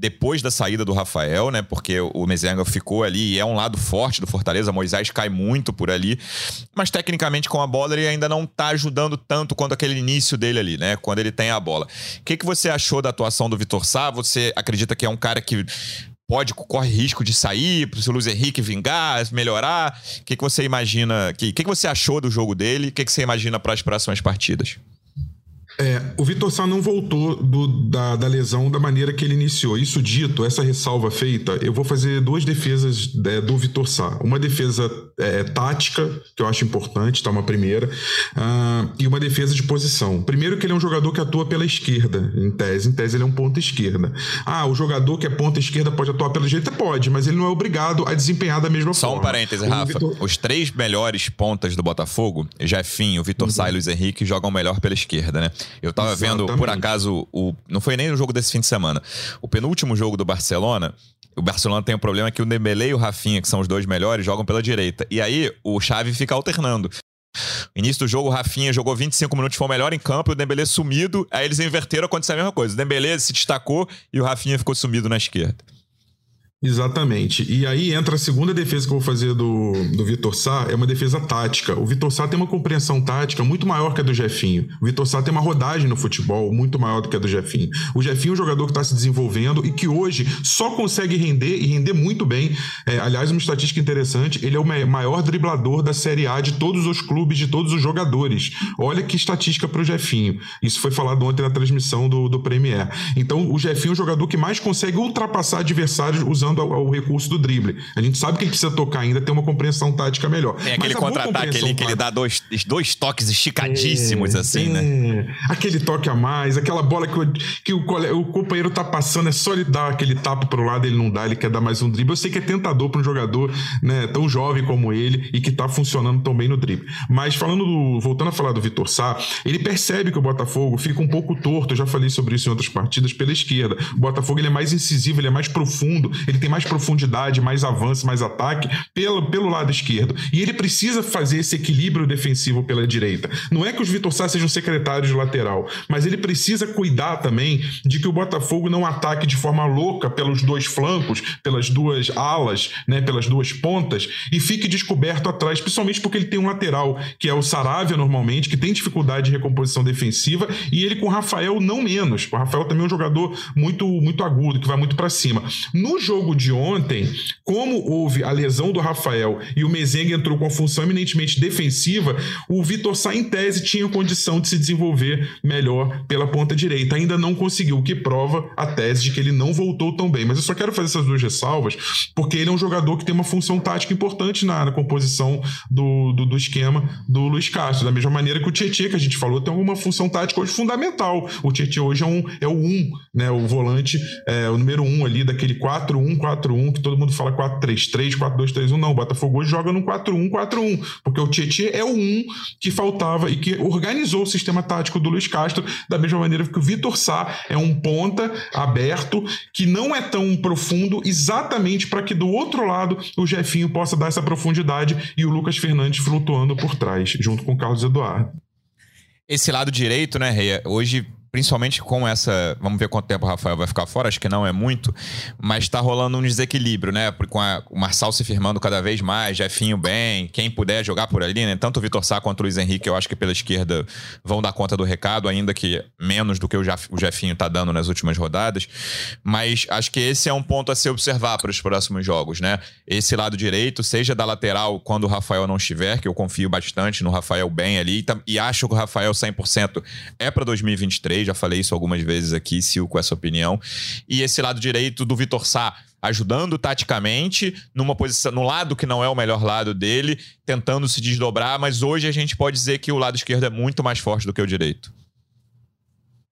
depois da saída do Rafael, né? Porque o Mezenga ficou ali e é um lado forte do Fortaleza. Moisés cai muito por ali. Mas tecnicamente com a bola ele ainda não tá ajudando tanto quanto aquele início dele ali, né? Quando ele tem a bola. O que, que você achou da atuação do Vitor Sá? Você acredita que é um cara que pode corre risco de sair, se o Luiz Henrique vingar, melhorar? O que, que você imagina? O que, que, que você achou do jogo dele? O que, que você imagina para as próximas partidas? É, o Vitor Sá não voltou do, da, da, lesão da maneira que ele iniciou. Isso dito, essa ressalva feita, eu vou fazer duas defesas é, do Vitor Sá. Uma defesa é, tática, que eu acho importante, tá? Uma primeira, uh, e uma defesa de posição. Primeiro que ele é um jogador que atua pela esquerda, em tese. Em tese ele é um ponta esquerda. Ah, o jogador que é ponta esquerda pode atuar pela direita? Pode, mas ele não é obrigado a desempenhar da mesma Só forma. Só um parêntese, Rafa. Os três melhores pontas do Botafogo, Jefinho, Vitor uhum. Sá e Luiz Henrique, jogam melhor pela esquerda, né? Eu tava Exatamente. vendo, por acaso, o, não foi nem o jogo desse fim de semana. O penúltimo jogo do Barcelona, o Barcelona tem um problema que o Dembélé e o Rafinha, que são os dois melhores, jogam pela direita. E aí o Xavi fica alternando. Início do jogo, o Rafinha jogou 25 minutos, foi o melhor em campo, o Dembélé sumido. Aí eles inverteram, aconteceu a mesma coisa. O Dembélé se destacou e o Rafinha ficou sumido na esquerda. Exatamente. E aí entra a segunda defesa que eu vou fazer do, do Vitor Sá, é uma defesa tática. O Vitor Sá tem uma compreensão tática muito maior que a do Jefinho. O Vitor Sá tem uma rodagem no futebol muito maior do que a do Jefinho. O Jefinho é um jogador que está se desenvolvendo e que hoje só consegue render e render muito bem. É, aliás, uma estatística interessante, ele é o maior driblador da Série A de todos os clubes, de todos os jogadores. Olha que estatística para o Jefinho. Isso foi falado ontem na transmissão do, do Premier. Então, o Jefinho é o jogador que mais consegue ultrapassar adversários usando usando o recurso do drible. A gente sabe que ele precisa tocar ainda, ter uma compreensão tática melhor. Tem aquele contra-ataque ali que ele dá dois, dois toques esticadíssimos, é, assim, né? é. né? Aquele toque a mais, aquela bola que, o, que o, o, companheiro tá passando, é só ele dar aquele tapa pro lado, ele não dá, ele quer dar mais um drible. Eu sei que é tentador para um jogador né, tão jovem como ele e que tá funcionando tão bem no drible. Mas falando do, voltando a falar do Vitor Sá, ele percebe que o Botafogo fica um pouco torto, eu já falei sobre isso em outras partidas, pela esquerda. O Botafogo ele é mais incisivo, ele é mais profundo, ele tem mais profundidade, mais avanço, mais ataque pelo, pelo lado esquerdo. E ele precisa fazer esse equilíbrio defensivo pela direita. Não é que os Vitor Sá sejam secretários de lateral, mas ele precisa cuidar também de que o Botafogo não ataque de forma louca pelos dois flancos, pelas duas alas, né, pelas duas pontas e fique descoberto atrás, principalmente porque ele tem um lateral que é o Saravia normalmente, que tem dificuldade de recomposição defensiva e ele com o Rafael não menos. O Rafael também é um jogador muito muito agudo, que vai muito para cima. No jogo jogo de ontem, como houve a lesão do Rafael e o Mezenga entrou com a função eminentemente defensiva, o Vitor Sá, em tese, tinha condição de se desenvolver melhor pela ponta direita. Ainda não conseguiu, o que prova a tese de que ele não voltou tão bem. Mas eu só quero fazer essas duas ressalvas, porque ele é um jogador que tem uma função tática importante na, na composição do, do, do, esquema do Luiz Castro. Da mesma maneira que o Tietchan, que a gente falou, tem uma função tática hoje fundamental. O Tietchan hoje é, um, é o 1, um, né? O volante, é, o número 1 um ali daquele 4-1 4-1, que todo mundo fala 4-3-3, 4-2-3-1. Não, o Botafogo hoje joga no 4-1-4-1, porque o Tietchan é o 1 que faltava e que organizou o sistema tático do Luiz Castro, da mesma maneira que o Vitor Sá é um ponta aberto, que não é tão profundo, exatamente para que do outro lado o Jefinho possa dar essa profundidade e o Lucas Fernandes flutuando por trás, junto com o Carlos Eduardo. Esse lado direito, né, Reia? Hoje principalmente com essa. Vamos ver quanto tempo o Rafael vai ficar fora, acho que não é muito, mas tá rolando um desequilíbrio, né? Com a, o Marçal se firmando cada vez mais, Jefinho bem, quem puder jogar por ali, né? Tanto o Vitor Sá quanto o Luiz Henrique, eu acho que pela esquerda vão dar conta do recado, ainda que menos do que o, Jaf, o Jefinho tá dando nas últimas rodadas. Mas acho que esse é um ponto a se observar para os próximos jogos, né? Esse lado direito, seja da lateral quando o Rafael não estiver, que eu confio bastante no Rafael bem ali, e, e acho que o Rafael 100% é para 2023 já falei isso algumas vezes aqui, Sil, com essa opinião. E esse lado direito do Vitor Sá ajudando taticamente, numa posição, no lado que não é o melhor lado dele, tentando se desdobrar, mas hoje a gente pode dizer que o lado esquerdo é muito mais forte do que o direito.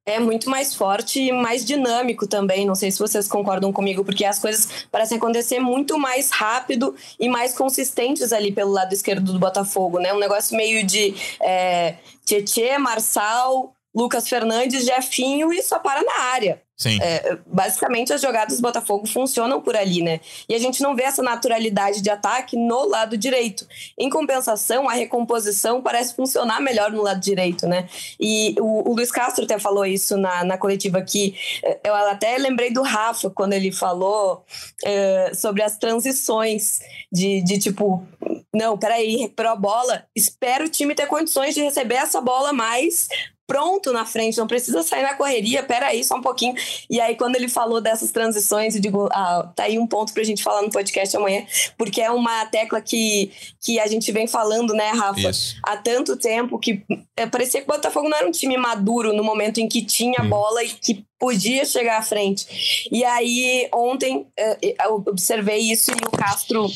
é muito mais forte e mais dinâmico também. Não sei se vocês concordam comigo, porque as coisas parecem acontecer muito mais rápido e mais consistentes ali pelo lado esquerdo do Botafogo, né? Um negócio meio de é, Tietê, Marçal, Lucas Fernandes, Jefinho e só para na área. Sim. É, basicamente, as jogadas do Botafogo funcionam por ali, né? E a gente não vê essa naturalidade de ataque no lado direito. Em compensação, a recomposição parece funcionar melhor no lado direito, né? E o, o Luiz Castro até falou isso na, na coletiva aqui. Eu até lembrei do Rafa quando ele falou é, sobre as transições de, de tipo, não, peraí, recuperou a bola, espero o time ter condições de receber essa bola mais pronto na frente, não precisa sair na correria, peraí, só um pouquinho. E aí, quando ele falou dessas transições, eu digo, ah, tá aí um ponto pra gente falar no podcast amanhã, porque é uma tecla que, que a gente vem falando, né, Rafa, Isso. há tanto tempo que é, parecia que o Botafogo não era um time maduro no momento em que tinha bola e que podia chegar à frente. E aí, ontem, eh, eu observei isso e o Castro.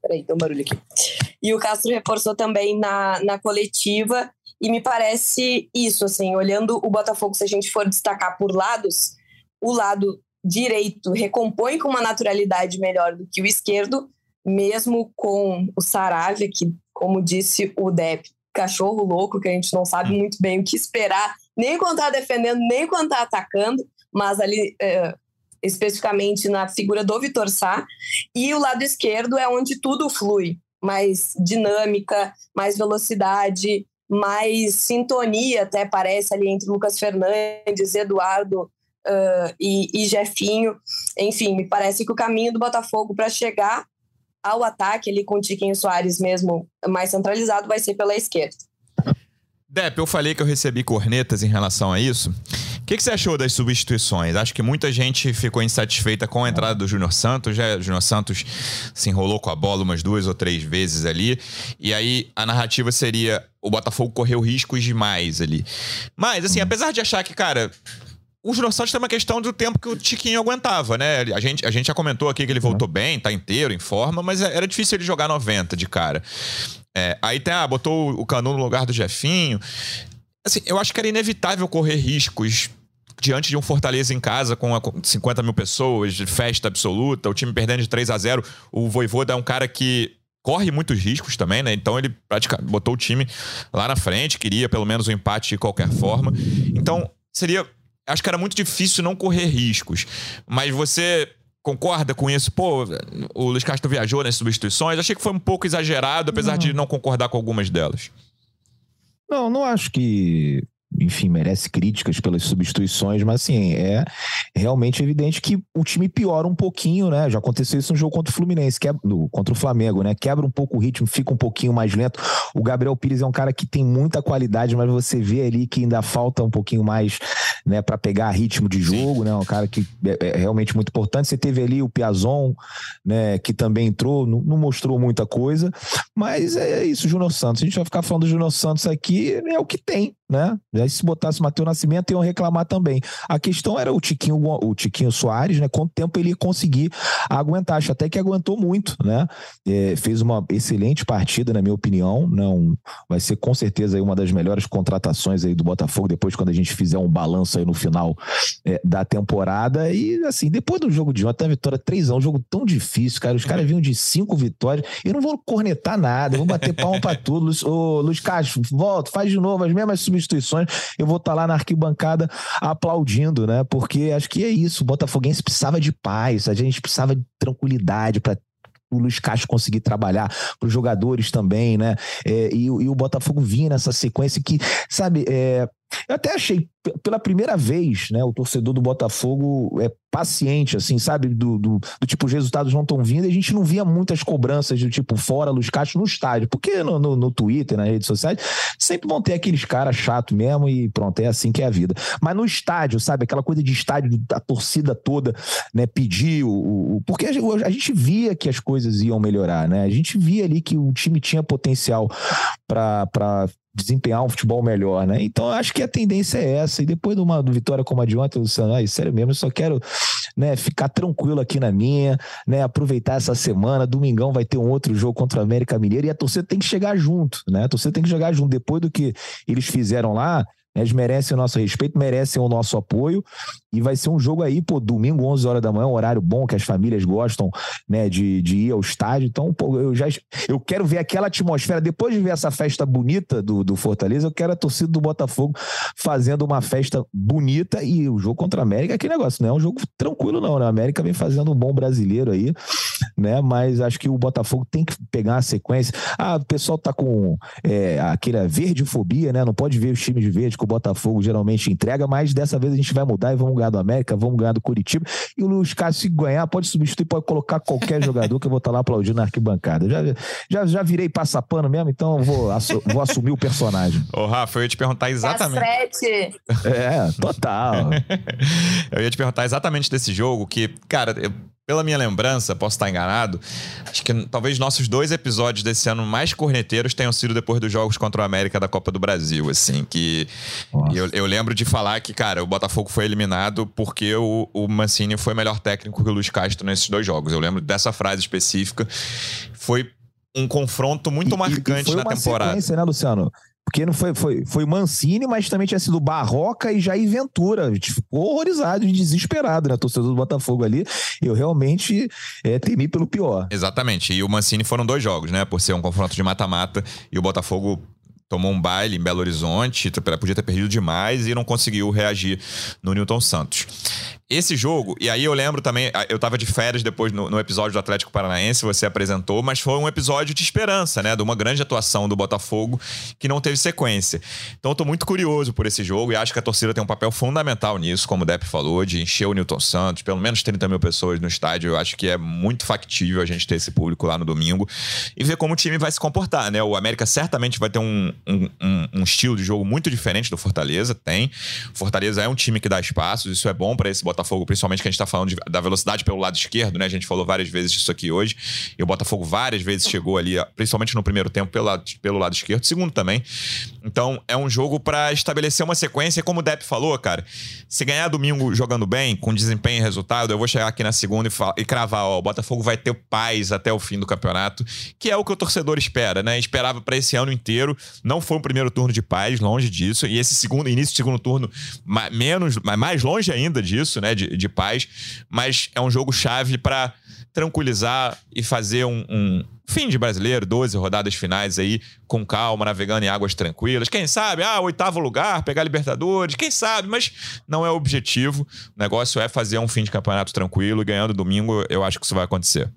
Peraí, tem um barulho aqui. E o Castro reforçou também na, na coletiva e me parece isso, assim, olhando o Botafogo, se a gente for destacar por lados, o lado direito recompõe com uma naturalidade melhor do que o esquerdo, mesmo com o Saravia, que, como disse o Depp, cachorro louco, que a gente não sabe muito bem o que esperar, nem quando tá defendendo, nem quando tá atacando, mas ali, é, especificamente na figura do Vitor Sá. E o lado esquerdo é onde tudo flui, mais dinâmica, mais velocidade, mais sintonia, até parece, ali entre Lucas Fernandes, Eduardo uh, e, e Jefinho. Enfim, me parece que o caminho do Botafogo para chegar ao ataque ali com o Tiquinho Soares mesmo mais centralizado vai ser pela esquerda. Depp, eu falei que eu recebi cornetas em relação a isso. O que, que, você achou das substituições? Acho que muita gente ficou insatisfeita com a entrada do Júnior Santos. Já, o Júnior Santos se enrolou com a bola umas duas ou três vezes ali. E aí a narrativa seria o Botafogo correu riscos demais ali. Mas, assim, apesar de achar que, cara, o Júnior Santos tem uma questão do tempo que o Tiquinho aguentava, né? A gente, a gente já comentou aqui que ele voltou bem, tá inteiro, em forma, mas era difícil ele jogar 90 de cara. É, aí tem, ah, botou o Canu no lugar do Jefinho. Assim, eu acho que era inevitável correr riscos diante de um Fortaleza em casa com 50 mil pessoas, festa absoluta, o time perdendo de 3 a 0 O Voivoda é um cara que corre muitos riscos também, né? Então ele praticamente botou o time lá na frente, queria pelo menos um empate de qualquer forma. Então seria. Acho que era muito difícil não correr riscos. Mas você concorda com isso? Pô, o Luiz Castro viajou nas substituições. Achei que foi um pouco exagerado, apesar não. de não concordar com algumas delas. Não, não acho que enfim, merece críticas pelas substituições, mas assim, é realmente evidente que o time piora um pouquinho, né? Já aconteceu isso no jogo contra o Fluminense, quebra, no, contra o Flamengo, né? Quebra um pouco o ritmo, fica um pouquinho mais lento. O Gabriel Pires é um cara que tem muita qualidade, mas você vê ali que ainda falta um pouquinho mais, né, para pegar ritmo de jogo, né? Um cara que é, é, realmente muito importante. Você teve ali o Piazon, né, que também entrou, não, não mostrou muita coisa, mas é isso, Júnior Santos. A gente vai ficar falando do Júnior Santos aqui, é o que tem, né? Se botasse Matheus Nascimento, iam reclamar também. A questão era o Tiquinho, o Tiquinho Soares, né? Quanto tempo ele ia conseguir aguentar? Acho até que aguentou muito, né? É, fez uma excelente partida, na minha opinião. Não vai ser com certeza aí uma das melhores contratações aí do Botafogo, depois quando a gente fizer um balanço aí no final é, da temporada. E assim, depois do jogo de ontem, a vitória 3 um jogo tão difícil, cara. Os caras vinham de cinco vitórias. Eu não vou cornetar nada, vou bater palma pra tudo. Luiz, ô, Luiz Castro, volta, faz de novo as mesmas substituições eu vou estar tá lá na arquibancada aplaudindo, né? Porque acho que é isso. O Botafoguense precisava de paz, a gente precisava de tranquilidade para o Luiz Castro conseguir trabalhar para os jogadores também, né? É, e, e, o Botafogo vinha nessa sequência que, sabe, é, eu até achei, pela primeira vez, né, o torcedor do Botafogo é paciente, assim, sabe? Do, do, do tipo, os resultados não estão vindo e a gente não via muitas cobranças do tipo, fora Luiz Castro no estádio. Porque no, no, no Twitter, nas redes sociais, sempre vão ter aqueles caras chato mesmo e pronto, é assim que é a vida. Mas no estádio, sabe? Aquela coisa de estádio, da torcida toda, né? Pedir o. o porque a, a gente via que as coisas iam melhorar, né? A gente via ali que o time tinha potencial para desempenhar um futebol melhor, né? Então acho que a tendência é essa. E depois de uma vitória como a de ontem, Luciano, ai, sério mesmo, eu só quero né, ficar tranquilo aqui na minha, né? Aproveitar essa semana. Domingão vai ter um outro jogo contra o América Mineiro e a torcida tem que chegar junto, né? A torcida tem que chegar junto. Depois do que eles fizeram lá, Eles merecem o nosso respeito, merecem o nosso apoio. E vai ser um jogo aí, pô, domingo, 11 horas da manhã, um horário bom que as famílias gostam, né, de, de ir ao estádio. Então, pô, eu já eu quero ver aquela atmosfera. Depois de ver essa festa bonita do, do Fortaleza, eu quero a torcida do Botafogo fazendo uma festa bonita. E o jogo contra a América é aquele negócio, não é um jogo tranquilo, não, né? A América vem fazendo um bom brasileiro aí, né? Mas acho que o Botafogo tem que pegar a sequência. Ah, o pessoal tá com é, aquela verdefobia, né? Não pode ver os times de verde que o Botafogo geralmente entrega, mas dessa vez a gente vai mudar e vamos ganhar do América, vamos ganhar do Curitiba. E o Luiz Cássio, se ganhar, pode substituir, pode colocar qualquer jogador que eu vou estar lá aplaudindo na arquibancada. Já, já, já virei passapano mesmo, então vou, vou assumir o personagem. Ô, Rafa, eu ia te perguntar exatamente. É, total. [LAUGHS] eu ia te perguntar exatamente desse jogo, que, cara, eu pela minha lembrança, posso estar enganado, acho que talvez nossos dois episódios desse ano mais corneteiros tenham sido depois dos jogos contra o América da Copa do Brasil, assim, que eu, eu, lembro de falar que, cara, o Botafogo foi eliminado porque o, o Mancini foi melhor técnico que o Luiz Castro nesses dois jogos. Eu lembro dessa frase específica. Foi um confronto muito e, marcante e na temporada. Né, Luciano? Porque não foi, foi, foi Mancini, mas também tinha sido Barroca e Jair Ventura. A gente ficou horrorizado e desesperado, né? Torcedor do Botafogo ali. Eu realmente é, temi pelo pior. Exatamente. E o Mancini foram dois jogos, né? Por ser um confronto de mata-mata. E o Botafogo tomou um baile em Belo Horizonte, podia ter perdido demais e não conseguiu reagir no Newton Santos. Esse jogo, e aí eu lembro também, eu tava de férias depois no, no, episódio do Atlético Paranaense, você apresentou, mas foi um episódio de esperança, né? De uma grande atuação do Botafogo que não teve sequência. Então eu tô muito curioso por esse jogo e acho que a torcida tem um papel fundamental nisso, como o Depp falou, de encher o Newton Santos, pelo menos 30 mil pessoas no estádio. Eu acho que é muito factível a gente ter esse público lá no domingo e ver como o time vai se comportar, né? O América certamente vai ter um, um, um, um estilo de jogo muito diferente do Fortaleza, tem. Fortaleza é um time que dá espaços, isso é bom para esse Botafogo Botafogo, principalmente que a gente está falando de, da velocidade pelo lado esquerdo, né? A gente falou várias vezes disso aqui hoje. E o Botafogo várias vezes chegou ali, principalmente no primeiro tempo, pelo lado, pelo lado esquerdo, segundo também. Então é um jogo para estabelecer uma sequência. E como o Depp falou, cara, se ganhar domingo jogando bem, com desempenho e resultado, eu vou chegar aqui na segunda e, e cravar: ó, o Botafogo vai ter paz até o fim do campeonato, que é o que o torcedor espera, né? Esperava para esse ano inteiro. Não foi um primeiro turno de paz, longe disso. E esse segundo, início do segundo turno, menos, mais longe ainda disso, né? Né, de, de paz, mas é um jogo chave para tranquilizar e fazer um, um, fim de brasileiro, 12 rodadas finais aí, com calma, navegando em águas tranquilas. Quem sabe, ah, oitavo lugar, pegar Libertadores, quem sabe, mas não é o objetivo. O negócio é fazer um fim de campeonato tranquilo e ganhando domingo, eu acho que isso vai acontecer.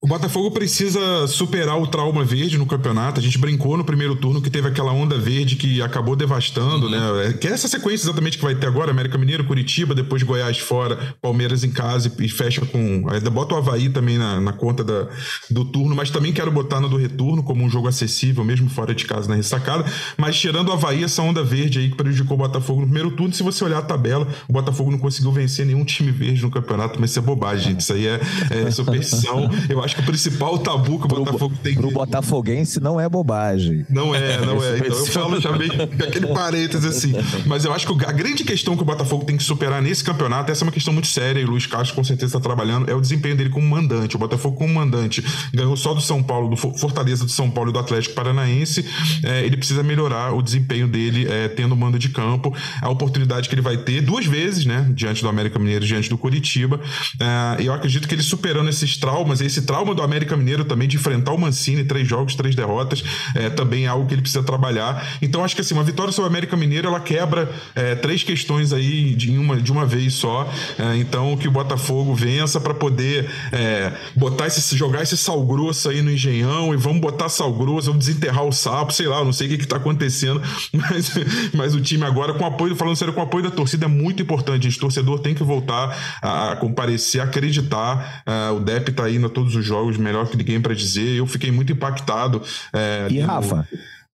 O Botafogo precisa superar o trauma verde no campeonato. A gente brincou no primeiro turno que teve aquela onda verde que acabou devastando, uhum. né? É, que é essa sequência exatamente que vai ter agora: América Mineiro, Curitiba, depois Goiás fora, Palmeiras em casa e fecha com. Ainda bota o Havaí também na, na conta da, do turno, mas também quero botar no do retorno como um jogo acessível, mesmo fora de casa na ressacada. Mas tirando o Havaí, essa onda verde aí que prejudicou o Botafogo no primeiro turno. Se você olhar a tabela, o Botafogo não conseguiu vencer nenhum time verde no campeonato, mas isso é bobagem, gente. Isso aí é, é superstição. [LAUGHS] Eu acho que o principal tabu que o pro, Botafogo tem. Pro botafoguense não é bobagem. Não é, não é. Então eu falo já meio aquele parênteses assim. Mas eu acho que a grande questão que o Botafogo tem que superar nesse campeonato, essa é uma questão muito séria, e o Luiz Castro com certeza está trabalhando, é o desempenho dele como mandante. O Botafogo como mandante ganhou só do São Paulo, do Fortaleza do São Paulo e do Atlético Paranaense. É, ele precisa melhorar o desempenho dele é, tendo mando de campo. A oportunidade que ele vai ter duas vezes, né? Diante do América Mineiro diante do Curitiba. É, eu acredito que ele superando esses traumas, esse trauma do América Mineiro também de enfrentar o Mancini, três jogos, três derrotas, é, também é algo que ele precisa trabalhar. Então acho que assim, uma vitória sobre o América Mineiro ela quebra é, três questões aí de uma, de uma vez só. É, então que o Botafogo vença para poder é, botar esse, jogar esse sal grosso aí no engenhão e vamos botar sal grosso, vamos desenterrar o sapo, sei lá, não sei o que, que tá acontecendo, [LAUGHS] mas, mas o time agora, com apoio, falando sério, com apoio da torcida é muito importante. Gente. O torcedor tem que voltar a, comparecer, acreditar. Uh, o Depp tá indo a todos os jogos melhor que ninguém para dizer. Eu fiquei muito impactado. É, e, Rafa,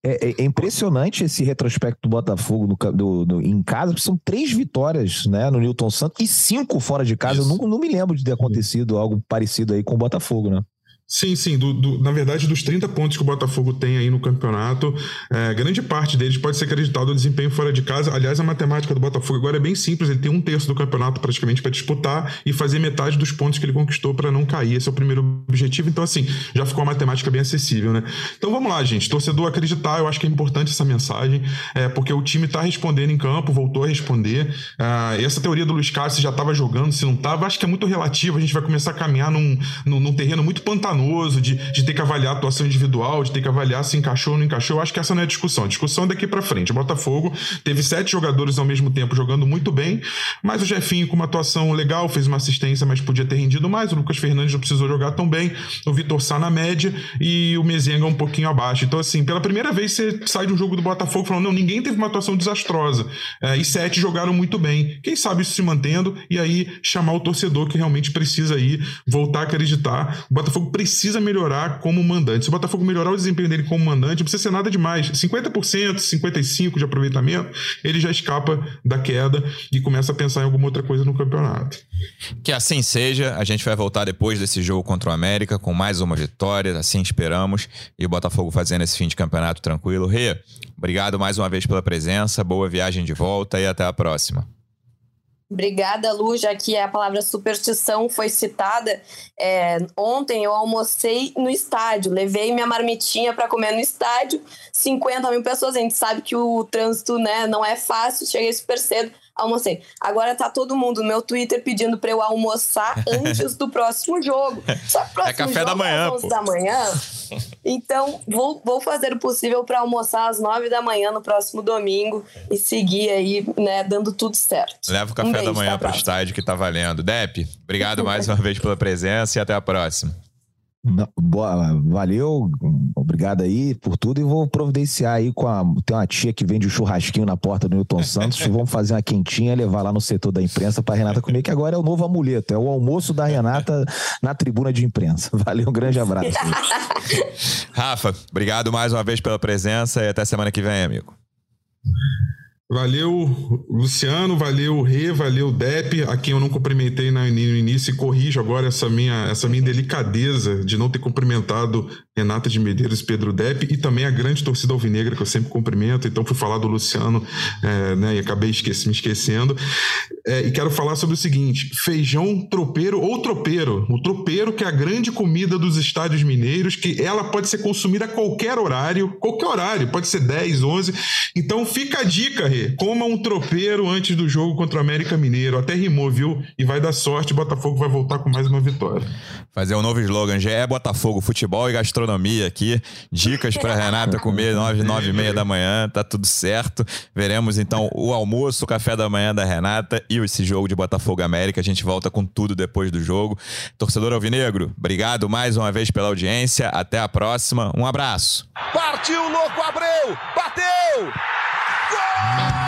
é, é, impressionante esse retrospecto do Botafogo do, do, do, em casa, são três vitórias né, no Newton Santos e cinco fora de casa. Isso. Eu não, não me lembro de ter acontecido algo parecido aí com o Botafogo, né? Sim, sim. Do, do, na verdade, dos 30 pontos que o Botafogo tem aí no campeonato, é, grande parte deles pode ser acreditado ao desempenho fora de casa. Aliás, a matemática do Botafogo agora é bem simples. Ele tem um terço do campeonato praticamente para disputar e fazer metade dos pontos que ele conquistou para não cair. Esse é o primeiro objetivo. Então, assim, já ficou a matemática bem acessível, né? Então, vamos lá, gente. Torcedor acreditar, eu acho que é importante essa mensagem, é, porque o time está respondendo em campo, voltou a responder. É, essa teoria do Luiz Castro já estava jogando, se não estava, acho que é muito relativo. A gente vai começar a caminhar num, num, num terreno muito pantanoso de, de ter que avaliar a atuação individual, de ter que avaliar se encaixou ou não encaixou. Eu acho que essa não é a discussão. A discussão é daqui para frente. O Botafogo teve sete jogadores ao mesmo tempo jogando muito bem, mas o Jefinho com uma atuação legal, fez uma assistência, mas podia ter rendido mais. O Lucas Fernandes não precisou jogar tão bem. O Vitor Sá na média e o Mezenga um pouquinho abaixo. Então, assim, pela primeira vez você sai de um jogo do Botafogo falando, não, ninguém teve uma atuação desastrosa. É, e sete jogaram muito bem. Quem sabe isso se mantendo e aí chamar o torcedor que realmente precisa aí voltar a acreditar. O Botafogo precisa precisa melhorar como mandante. Se o Botafogo melhorar o desempenho dele como mandante, não precisa ser nada demais. 50%, 55% de aproveitamento, ele já escapa da queda e começa a pensar em alguma outra coisa no campeonato. Que assim seja, a gente vai voltar depois desse jogo contra o América com mais uma vitória, assim esperamos, e o Botafogo fazendo esse fim de campeonato tranquilo. Rê, obrigado mais uma vez pela presença, boa viagem de volta e até a próxima. Obrigada, Lu, já que a palavra superstição foi citada. É, ontem eu almocei no estádio, levei minha marmitinha para comer no estádio. 50 mil pessoas, a gente sabe que o trânsito né, não é fácil, cheguei super cedo almocei. Agora tá todo mundo no meu Twitter pedindo para eu almoçar [LAUGHS] antes do próximo jogo. Só que o próximo é café jogo da manhã, é às 11 da manhã. Então, vou, vou fazer o possível para almoçar às 9 da manhã no próximo domingo e seguir aí, né, dando tudo certo. Leva o café um da manhã para o estádio que tá valendo. Dep, obrigado mais uma vez pela presença e até a próxima. Boa, valeu, obrigado aí por tudo. E vou providenciar aí com a. Tem uma tia que vende o um churrasquinho na porta do Newton Santos. [LAUGHS] vamos fazer uma quentinha, levar lá no setor da imprensa para Renata comer, que agora é o novo amuleto. É o almoço da Renata na tribuna de imprensa. [LAUGHS] Valeu, um grande abraço. Rafa, obrigado mais uma vez pela presença e até semana que vem, amigo. Valeu, Luciano, valeu, Rê, valeu, Dep, a quem eu não cumprimentei no início e corrijo agora essa minha, essa minha delicadeza de não ter cumprimentado Renata de Medeiros Pedro Depp, e também a grande torcida alvinegra, que eu sempre cumprimento. Então, fui falar do Luciano é, né, e acabei esqueci, me esquecendo. É, e quero falar sobre o seguinte: feijão tropeiro ou tropeiro. O tropeiro, que é a grande comida dos estádios mineiros, que ela pode ser consumida a qualquer horário, qualquer horário, pode ser 10, 11. Então, fica a dica, Rê: coma um tropeiro antes do jogo contra o América Mineiro. Até rimou, viu? E vai dar sorte, Botafogo vai voltar com mais uma vitória. Fazer um novo slogan: já é Botafogo, futebol e gastronomia gastronomia aqui. Dicas para Renata comer [LAUGHS] 9, 9 e meia da manhã, tá tudo certo. Veremos então o almoço, o café da manhã da Renata e esse jogo de Botafogo América. A gente volta com tudo depois do jogo. Torcedor Alvinegro, obrigado mais uma vez pela audiência. Até a próxima. Um abraço. Partiu, louco, Abreu! Bateu! Gol!